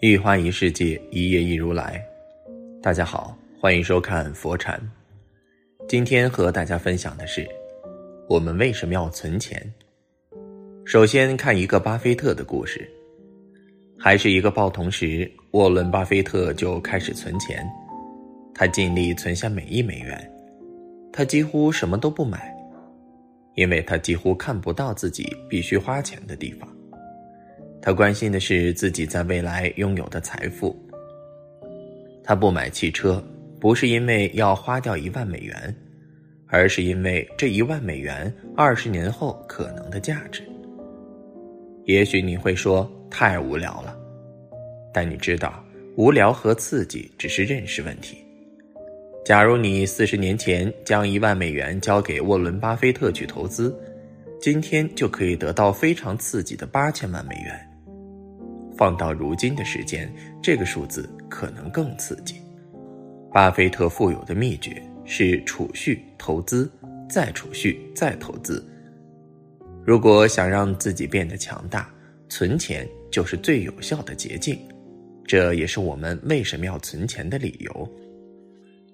一花一世界，一叶一如来。大家好，欢迎收看佛禅。今天和大家分享的是，我们为什么要存钱？首先看一个巴菲特的故事。还是一个报童时，沃伦·巴菲特就开始存钱。他尽力存下每一美元，他几乎什么都不买，因为他几乎看不到自己必须花钱的地方。他关心的是自己在未来拥有的财富。他不买汽车，不是因为要花掉一万美元，而是因为这一万美元二十年后可能的价值。也许你会说太无聊了，但你知道，无聊和刺激只是认识问题。假如你四十年前将一万美元交给沃伦·巴菲特去投资，今天就可以得到非常刺激的八千万美元。放到如今的时间，这个数字可能更刺激。巴菲特富有的秘诀是储蓄、投资、再储蓄、再投资。如果想让自己变得强大，存钱就是最有效的捷径。这也是我们为什么要存钱的理由。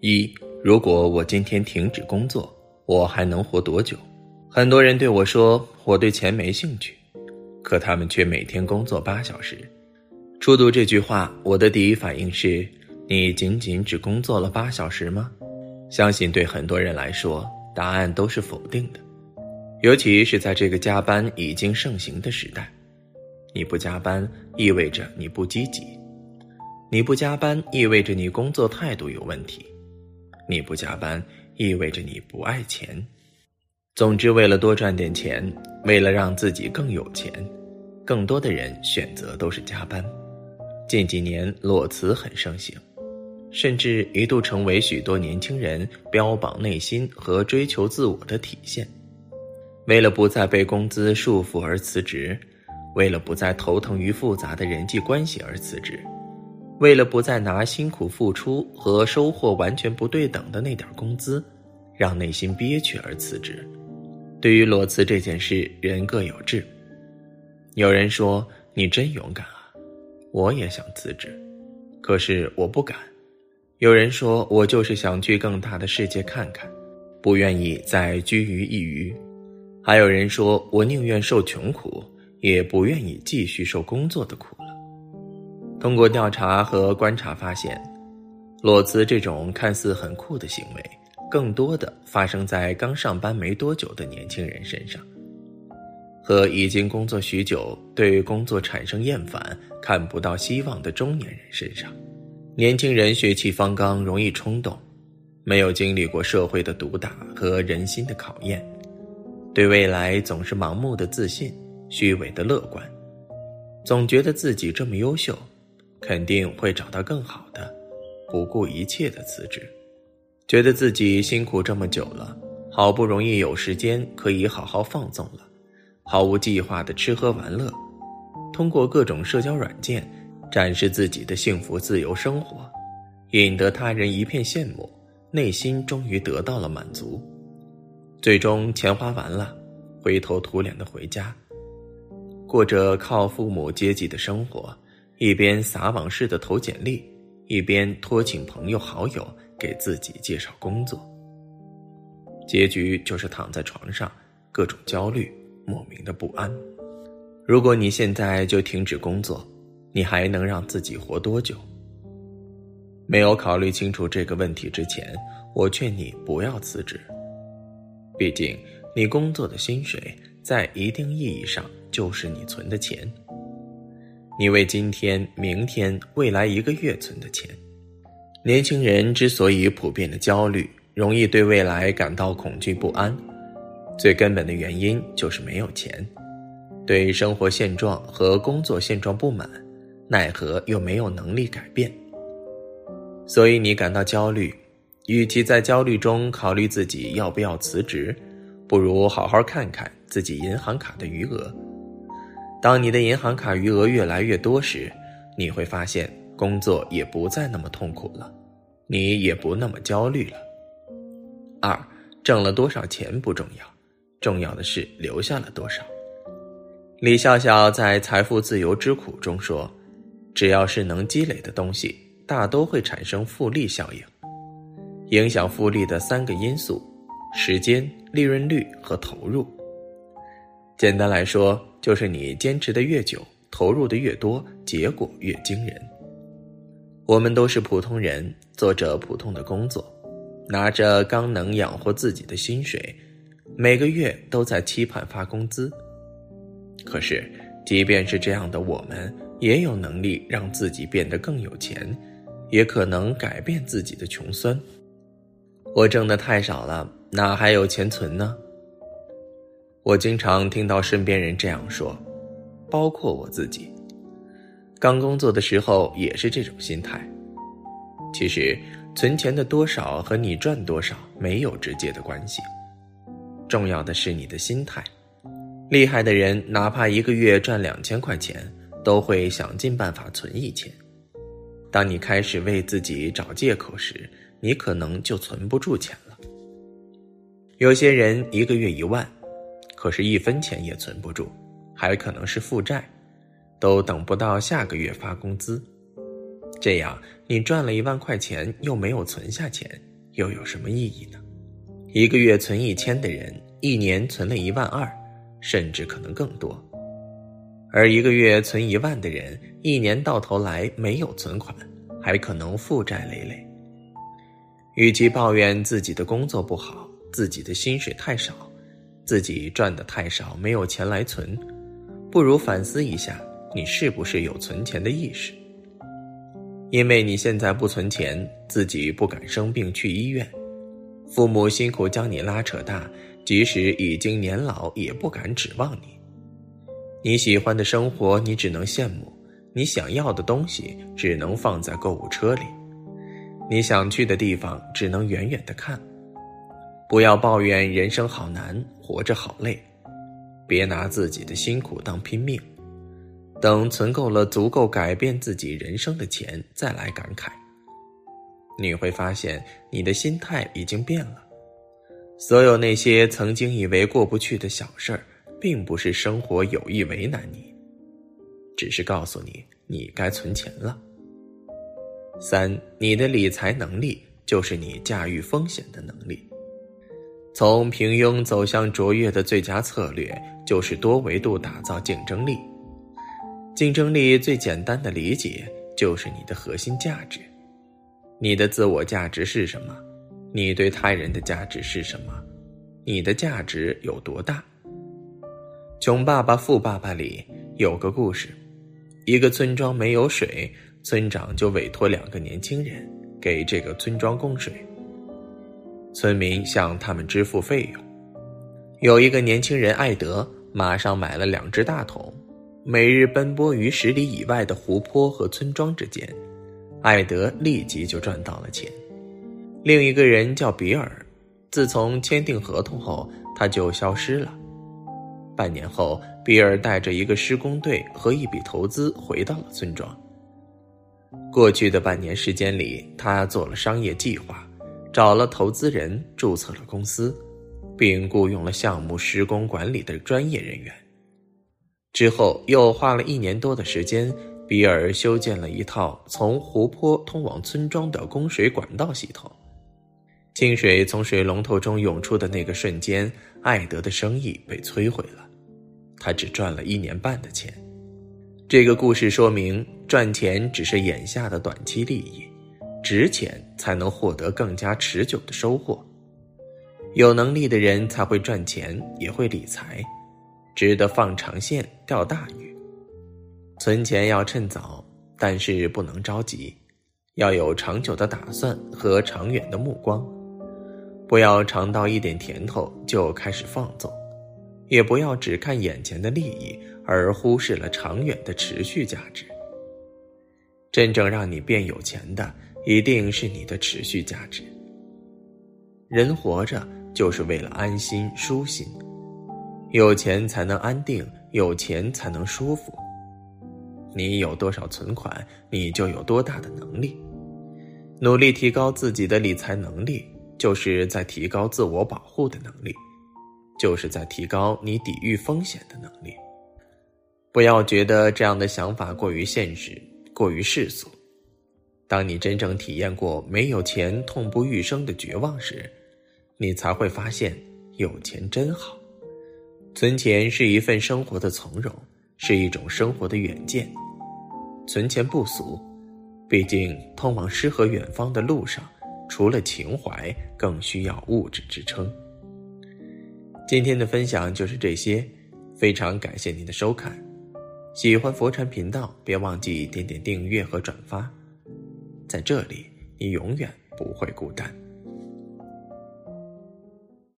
一，如果我今天停止工作，我还能活多久？很多人对我说，我对钱没兴趣。可他们却每天工作八小时。初读这句话，我的第一反应是：你仅仅只工作了八小时吗？相信对很多人来说，答案都是否定的。尤其是在这个加班已经盛行的时代，你不加班意味着你不积极，你不加班意味着你工作态度有问题，你不加班意味着你不爱钱。总之，为了多赚点钱，为了让自己更有钱，更多的人选择都是加班。近几年裸辞很盛行，甚至一度成为许多年轻人标榜内心和追求自我的体现。为了不再被工资束缚而辞职，为了不再头疼于复杂的人际关系而辞职，为了不再拿辛苦付出和收获完全不对等的那点工资，让内心憋屈而辞职。对于裸辞这件事，人各有志。有人说：“你真勇敢啊！”我也想辞职，可是我不敢。有人说：“我就是想去更大的世界看看，不愿意再居于一隅。”还有人说：“我宁愿受穷苦，也不愿意继续受工作的苦了。”通过调查和观察发现，裸辞这种看似很酷的行为。更多的发生在刚上班没多久的年轻人身上，和已经工作许久、对工作产生厌烦、看不到希望的中年人身上。年轻人血气方刚，容易冲动，没有经历过社会的毒打和人心的考验，对未来总是盲目的自信、虚伪的乐观，总觉得自己这么优秀，肯定会找到更好的，不顾一切的辞职。觉得自己辛苦这么久了，好不容易有时间可以好好放纵了，毫无计划的吃喝玩乐，通过各种社交软件展示自己的幸福自由生活，引得他人一片羡慕，内心终于得到了满足，最终钱花完了，灰头土脸的回家，过着靠父母接济的生活，一边撒网式的投简历，一边托请朋友好友。给自己介绍工作，结局就是躺在床上，各种焦虑，莫名的不安。如果你现在就停止工作，你还能让自己活多久？没有考虑清楚这个问题之前，我劝你不要辞职。毕竟，你工作的薪水在一定意义上就是你存的钱，你为今天、明天、未来一个月存的钱。年轻人之所以普遍的焦虑，容易对未来感到恐惧不安，最根本的原因就是没有钱，对生活现状和工作现状不满，奈何又没有能力改变。所以你感到焦虑，与其在焦虑中考虑自己要不要辞职，不如好好看看自己银行卡的余额。当你的银行卡余额越来越多时，你会发现。工作也不再那么痛苦了，你也不那么焦虑了。二，挣了多少钱不重要，重要的是留下了多少。李笑笑在《财富自由之苦》中说：“只要是能积累的东西，大都会产生复利效应。影响复利的三个因素：时间、利润率和投入。简单来说，就是你坚持的越久，投入的越多，结果越惊人。我们都是普通人，做着普通的工作，拿着刚能养活自己的薪水，每个月都在期盼发工资。可是，即便是这样的我们，也有能力让自己变得更有钱，也可能改变自己的穷酸。我挣的太少了，哪还有钱存呢？我经常听到身边人这样说，包括我自己。刚工作的时候也是这种心态。其实，存钱的多少和你赚多少没有直接的关系，重要的是你的心态。厉害的人，哪怕一个月赚两千块钱，都会想尽办法存一千。当你开始为自己找借口时，你可能就存不住钱了。有些人一个月一万。可是，一分钱也存不住，还可能是负债，都等不到下个月发工资。这样，你赚了一万块钱，又没有存下钱，又有什么意义呢？一个月存一千的人，一年存了一万二，甚至可能更多；而一个月存一万的人，一年到头来没有存款，还可能负债累累。与其抱怨自己的工作不好，自己的薪水太少。自己赚的太少，没有钱来存，不如反思一下，你是不是有存钱的意识？因为你现在不存钱，自己不敢生病去医院，父母辛苦将你拉扯大，即使已经年老，也不敢指望你。你喜欢的生活，你只能羡慕；你想要的东西，只能放在购物车里；你想去的地方，只能远远的看。不要抱怨人生好难，活着好累，别拿自己的辛苦当拼命。等存够了足够改变自己人生的钱，再来感慨。你会发现，你的心态已经变了。所有那些曾经以为过不去的小事儿，并不是生活有意为难你，只是告诉你你该存钱了。三，你的理财能力就是你驾驭风险的能力。从平庸走向卓越的最佳策略，就是多维度打造竞争力。竞争力最简单的理解，就是你的核心价值。你的自我价值是什么？你对他人的价值是什么？你的价值有多大？《穷爸爸富爸爸》里有个故事：一个村庄没有水，村长就委托两个年轻人给这个村庄供水。村民向他们支付费用。有一个年轻人艾德，马上买了两只大桶，每日奔波于十里以外的湖泊和村庄之间。艾德立即就赚到了钱。另一个人叫比尔，自从签订合同后，他就消失了。半年后，比尔带着一个施工队和一笔投资回到了村庄。过去的半年时间里，他做了商业计划。找了投资人，注册了公司，并雇佣了项目施工管理的专业人员。之后又花了一年多的时间，比尔修建了一套从湖泊通往村庄的供水管道系统。清水从水龙头中涌出的那个瞬间，艾德的生意被摧毁了，他只赚了一年半的钱。这个故事说明，赚钱只是眼下的短期利益。值钱才能获得更加持久的收获。有能力的人才会赚钱，也会理财，值得放长线钓大鱼。存钱要趁早，但是不能着急，要有长久的打算和长远的目光。不要尝到一点甜头就开始放纵，也不要只看眼前的利益而忽视了长远的持续价值。真正让你变有钱的。一定是你的持续价值。人活着就是为了安心舒心，有钱才能安定，有钱才能舒服。你有多少存款，你就有多大的能力。努力提高自己的理财能力，就是在提高自我保护的能力，就是在提高你抵御风险的能力。不要觉得这样的想法过于现实。过于世俗。当你真正体验过没有钱痛不欲生的绝望时，你才会发现有钱真好。存钱是一份生活的从容，是一种生活的远见。存钱不俗，毕竟通往诗和远方的路上，除了情怀，更需要物质支撑。今天的分享就是这些，非常感谢您的收看。喜欢佛禅频道，别忘记点点订阅和转发，在这里你永远不会孤单。